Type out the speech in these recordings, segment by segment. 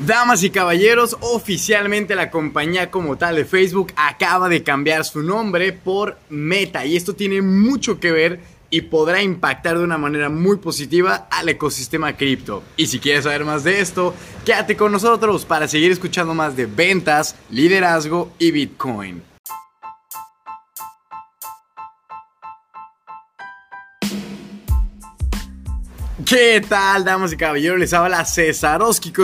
Damas y caballeros, oficialmente la compañía como tal de Facebook acaba de cambiar su nombre por Meta y esto tiene mucho que ver y podrá impactar de una manera muy positiva al ecosistema cripto. Y si quieres saber más de esto, quédate con nosotros para seguir escuchando más de ventas, liderazgo y Bitcoin. ¿Qué tal, damas y caballeros? Les habla César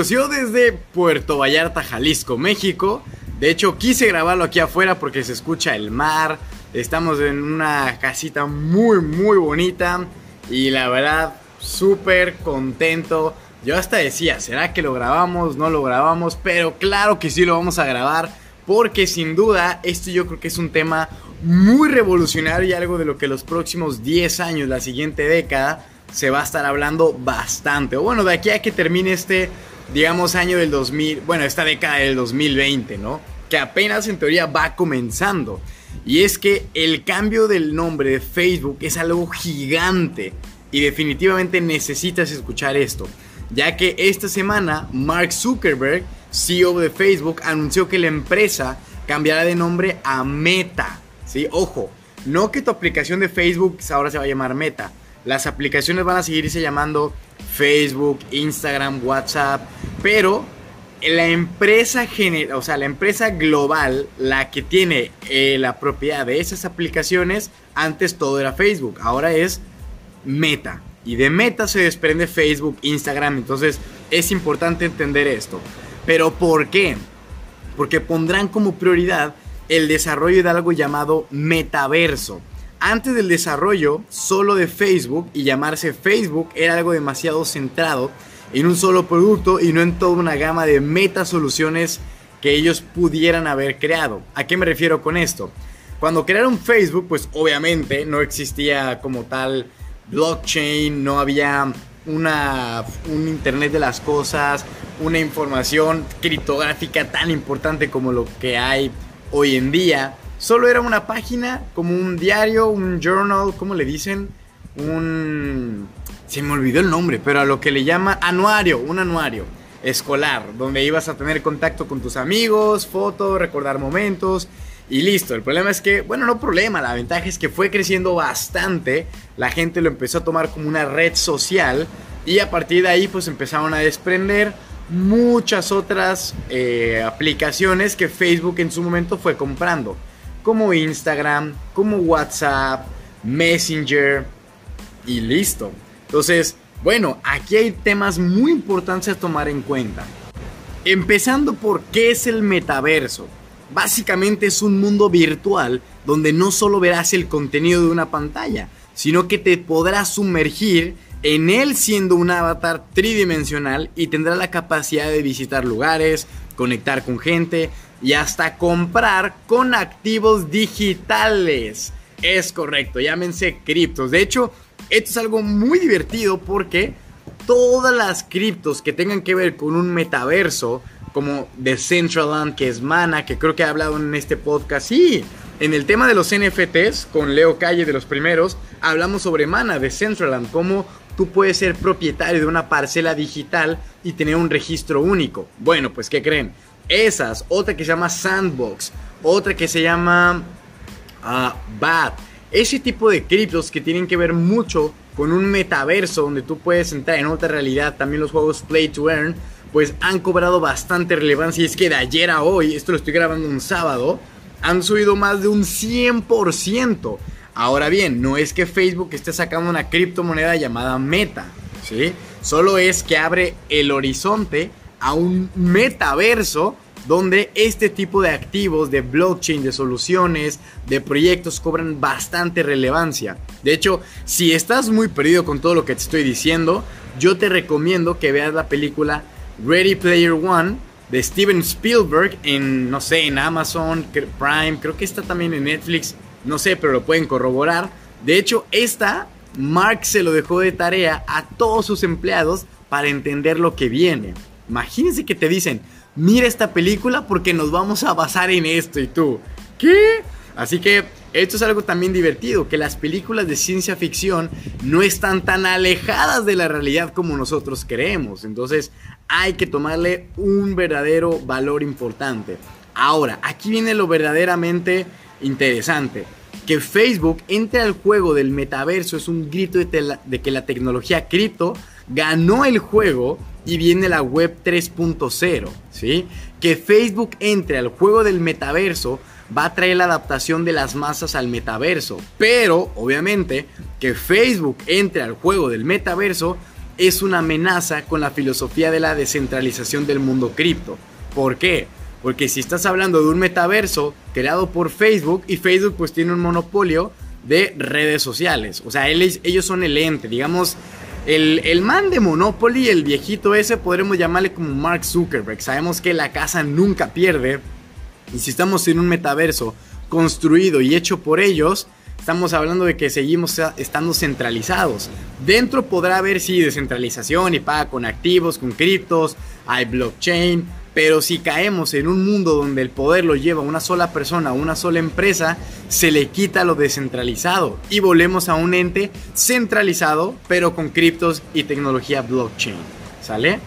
Yo desde Puerto Vallarta, Jalisco, México. De hecho, quise grabarlo aquí afuera porque se escucha el mar. Estamos en una casita muy, muy bonita. Y la verdad, súper contento. Yo hasta decía, ¿será que lo grabamos? No lo grabamos. Pero claro que sí lo vamos a grabar. Porque sin duda, esto yo creo que es un tema muy revolucionario y algo de lo que los próximos 10 años, la siguiente década, se va a estar hablando bastante. O bueno, de aquí a que termine este, digamos, año del 2000, bueno, esta década del 2020, ¿no? Que apenas en teoría va comenzando. Y es que el cambio del nombre de Facebook es algo gigante. Y definitivamente necesitas escuchar esto. Ya que esta semana Mark Zuckerberg, CEO de Facebook, anunció que la empresa cambiará de nombre a Meta. ¿Sí? Ojo, no que tu aplicación de Facebook ahora se va a llamar Meta las aplicaciones van a seguirse llamando Facebook, Instagram, WhatsApp, pero la empresa general, o sea, la empresa global, la que tiene eh, la propiedad de esas aplicaciones, antes todo era Facebook, ahora es Meta. Y de Meta se desprende Facebook, Instagram, entonces es importante entender esto. Pero ¿por qué? Porque pondrán como prioridad el desarrollo de algo llamado metaverso. Antes del desarrollo solo de Facebook y llamarse Facebook era algo demasiado centrado en un solo producto y no en toda una gama de meta soluciones que ellos pudieran haber creado. ¿A qué me refiero con esto? Cuando crearon Facebook, pues obviamente no existía como tal blockchain, no había una, un Internet de las Cosas, una información criptográfica tan importante como lo que hay hoy en día solo era una página, como un diario, un journal, ¿cómo le dicen? Un... Se me olvidó el nombre, pero a lo que le llama anuario, un anuario escolar, donde ibas a tener contacto con tus amigos, fotos, recordar momentos y listo. El problema es que, bueno, no problema, la ventaja es que fue creciendo bastante, la gente lo empezó a tomar como una red social y a partir de ahí pues empezaron a desprender muchas otras eh, aplicaciones que Facebook en su momento fue comprando como Instagram, como WhatsApp, Messenger y listo. Entonces, bueno, aquí hay temas muy importantes a tomar en cuenta. Empezando por qué es el metaverso. Básicamente es un mundo virtual donde no solo verás el contenido de una pantalla, sino que te podrás sumergir en él siendo un avatar tridimensional y tendrá la capacidad de visitar lugares, conectar con gente y hasta comprar con activos digitales. Es correcto, llámense criptos. De hecho, esto es algo muy divertido porque todas las criptos que tengan que ver con un metaverso, como Decentraland, que es Mana, que creo que he hablado en este podcast, sí, en el tema de los NFTs, con Leo Calle de los primeros, hablamos sobre Mana, Decentraland, cómo tú puedes ser propietario de una parcela digital y tener un registro único. Bueno, pues ¿qué creen? Esas, otra que se llama Sandbox, otra que se llama uh, BAT. Ese tipo de criptos que tienen que ver mucho con un metaverso donde tú puedes entrar en otra realidad, también los juegos Play to Earn, pues han cobrado bastante relevancia. Y es que de ayer a hoy, esto lo estoy grabando un sábado, han subido más de un 100%. Ahora bien, no es que Facebook esté sacando una criptomoneda llamada Meta, ¿sí? Solo es que abre el horizonte a un metaverso donde este tipo de activos, de blockchain, de soluciones, de proyectos cobran bastante relevancia. De hecho, si estás muy perdido con todo lo que te estoy diciendo, yo te recomiendo que veas la película Ready Player One de Steven Spielberg en, no sé, en Amazon Prime, creo que está también en Netflix, no sé, pero lo pueden corroborar. De hecho, esta, Mark se lo dejó de tarea a todos sus empleados para entender lo que viene. Imagínense que te dicen, mira esta película porque nos vamos a basar en esto y tú, ¿qué? Así que esto es algo también divertido, que las películas de ciencia ficción no están tan alejadas de la realidad como nosotros creemos. Entonces hay que tomarle un verdadero valor importante. Ahora, aquí viene lo verdaderamente interesante. Que Facebook entre al juego del metaverso es un grito de, de que la tecnología cripto ganó el juego y viene la web 3.0, ¿sí? Que Facebook entre al juego del metaverso va a traer la adaptación de las masas al metaverso. Pero, obviamente, que Facebook entre al juego del metaverso es una amenaza con la filosofía de la descentralización del mundo cripto. ¿Por qué? Porque si estás hablando de un metaverso creado por Facebook y Facebook pues tiene un monopolio de redes sociales. O sea, ellos son el ente, digamos, el, el, man de Monopoly, el viejito ese, podremos llamarle como Mark Zuckerberg. Sabemos que la casa nunca pierde, y si estamos en un metaverso construido y hecho por ellos, estamos hablando de que seguimos estando centralizados. Dentro podrá haber, sí, descentralización y paga con activos, con criptos, hay blockchain, pero si caemos en un mundo donde el poder lo lleva una sola persona, una sola empresa, se le quita lo descentralizado y volvemos a un ente centralizado, pero con criptos y tecnología blockchain. ¿Sale?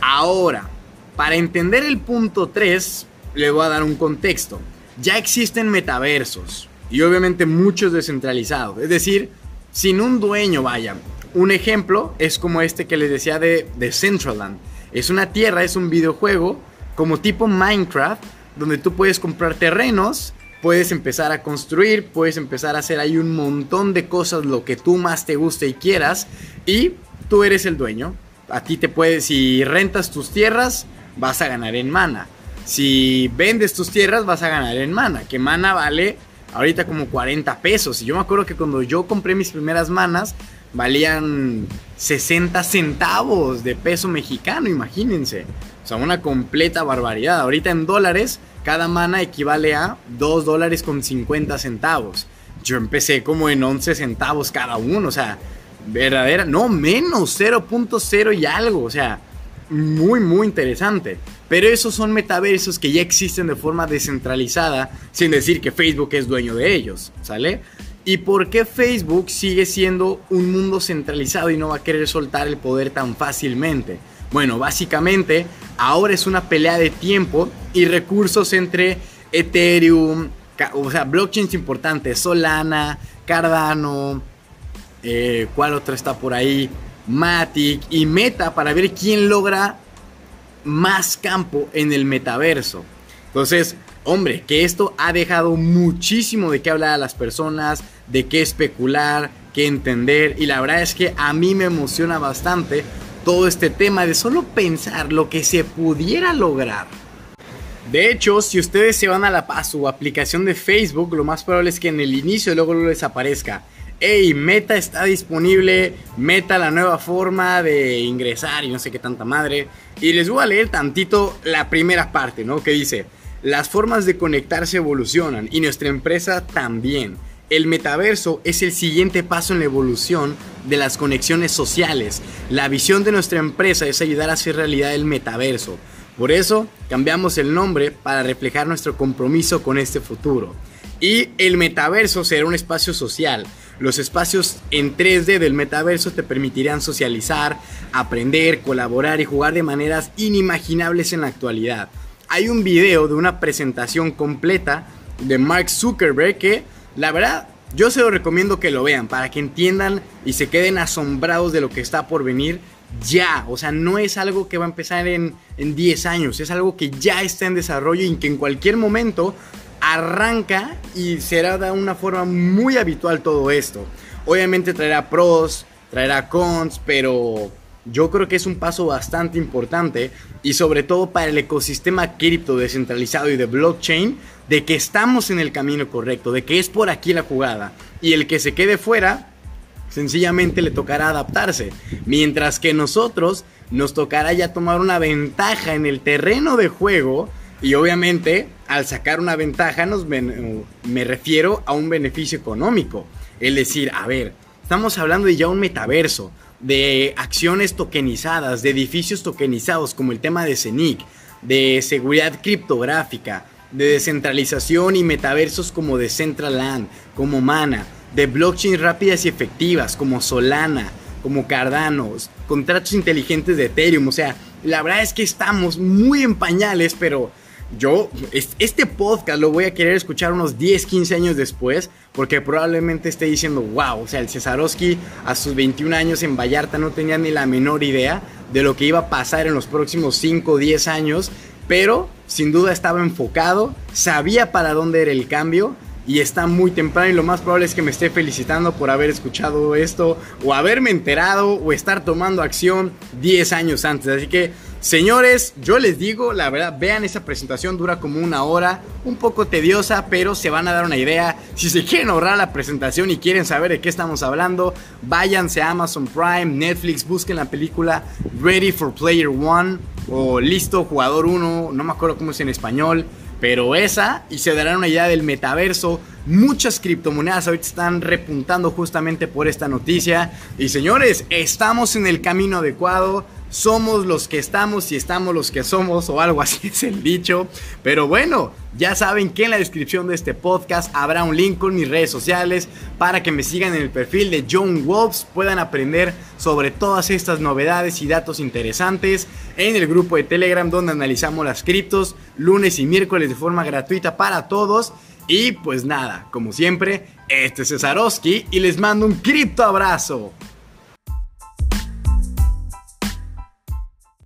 Ahora, para entender el punto 3, le voy a dar un contexto. Ya existen metaversos y obviamente muchos descentralizados, es decir, sin un dueño, vaya. Un ejemplo es como este que les decía de, de Centraland. Es una tierra, es un videojuego como tipo Minecraft, donde tú puedes comprar terrenos, puedes empezar a construir, puedes empezar a hacer ahí un montón de cosas, lo que tú más te guste y quieras, y tú eres el dueño. A ti te puedes, si rentas tus tierras, vas a ganar en mana. Si vendes tus tierras vas a ganar en mana, que mana vale ahorita como 40 pesos. Y yo me acuerdo que cuando yo compré mis primeras manas valían 60 centavos de peso mexicano, imagínense. O sea, una completa barbaridad. Ahorita en dólares, cada mana equivale a 2 dólares con 50 centavos. Yo empecé como en 11 centavos cada uno, o sea, verdadera, no menos, 0.0 y algo, o sea, muy, muy interesante. Pero esos son metaversos que ya existen de forma descentralizada, sin decir que Facebook es dueño de ellos, ¿sale? ¿Y por qué Facebook sigue siendo un mundo centralizado y no va a querer soltar el poder tan fácilmente? Bueno, básicamente ahora es una pelea de tiempo y recursos entre Ethereum, o sea, blockchains importantes, Solana, Cardano, eh, ¿cuál otra está por ahí? Matic y Meta para ver quién logra más campo en el metaverso. Entonces, hombre, que esto ha dejado muchísimo de qué hablar a las personas, de qué especular, qué entender. Y la verdad es que a mí me emociona bastante todo este tema de solo pensar lo que se pudiera lograr. De hecho, si ustedes se van a la su aplicación de Facebook, lo más probable es que en el inicio luego les aparezca hey, Meta está disponible, Meta la nueva forma de ingresar y no sé qué tanta madre. Y les voy a leer tantito la primera parte, ¿no? Que dice, las formas de conectarse evolucionan y nuestra empresa también. El metaverso es el siguiente paso en la evolución de las conexiones sociales. La visión de nuestra empresa es ayudar a hacer realidad el metaverso. Por eso cambiamos el nombre para reflejar nuestro compromiso con este futuro. Y el metaverso será un espacio social los espacios en 3D del metaverso te permitirán socializar, aprender, colaborar y jugar de maneras inimaginables en la actualidad. Hay un video de una presentación completa de Mark Zuckerberg que, la verdad, yo se lo recomiendo que lo vean para que entiendan y se queden asombrados de lo que está por venir ya. O sea, no es algo que va a empezar en, en 10 años, es algo que ya está en desarrollo y que en cualquier momento arranca y será de una forma muy habitual todo esto. Obviamente traerá pros, traerá cons, pero yo creo que es un paso bastante importante y sobre todo para el ecosistema cripto descentralizado y de blockchain, de que estamos en el camino correcto, de que es por aquí la jugada. Y el que se quede fuera, sencillamente le tocará adaptarse, mientras que nosotros nos tocará ya tomar una ventaja en el terreno de juego y obviamente, al sacar una ventaja, nos me refiero a un beneficio económico. Es decir, a ver, estamos hablando de ya un metaverso, de acciones tokenizadas, de edificios tokenizados, como el tema de CENIC, de seguridad criptográfica, de descentralización y metaversos como Decentraland, como Mana, de blockchain rápidas y efectivas como Solana, como Cardano, contratos inteligentes de Ethereum. O sea, la verdad es que estamos muy en pañales, pero yo, este podcast lo voy a querer escuchar unos 10, 15 años después, porque probablemente esté diciendo, wow, o sea, el Cesarowski a sus 21 años en Vallarta no tenía ni la menor idea de lo que iba a pasar en los próximos 5 o 10 años, pero sin duda estaba enfocado, sabía para dónde era el cambio y está muy temprano y lo más probable es que me esté felicitando por haber escuchado esto o haberme enterado o estar tomando acción 10 años antes. Así que Señores, yo les digo, la verdad, vean esa presentación, dura como una hora, un poco tediosa, pero se van a dar una idea. Si se quieren ahorrar la presentación y quieren saber de qué estamos hablando, váyanse a Amazon Prime, Netflix, busquen la película Ready for Player One o Listo Jugador 1, no me acuerdo cómo es en español. Pero esa, y se darán una idea del metaverso. Muchas criptomonedas ahorita están repuntando justamente por esta noticia. Y señores, estamos en el camino adecuado somos los que estamos y estamos los que somos, o algo así es el dicho. Pero bueno, ya saben que en la descripción de este podcast habrá un link con mis redes sociales para que me sigan en el perfil de John Wolves, puedan aprender sobre todas estas novedades y datos interesantes en el grupo de Telegram donde analizamos las criptos lunes y miércoles de forma gratuita para todos. Y pues nada, como siempre, este es Cesarowski y les mando un cripto abrazo.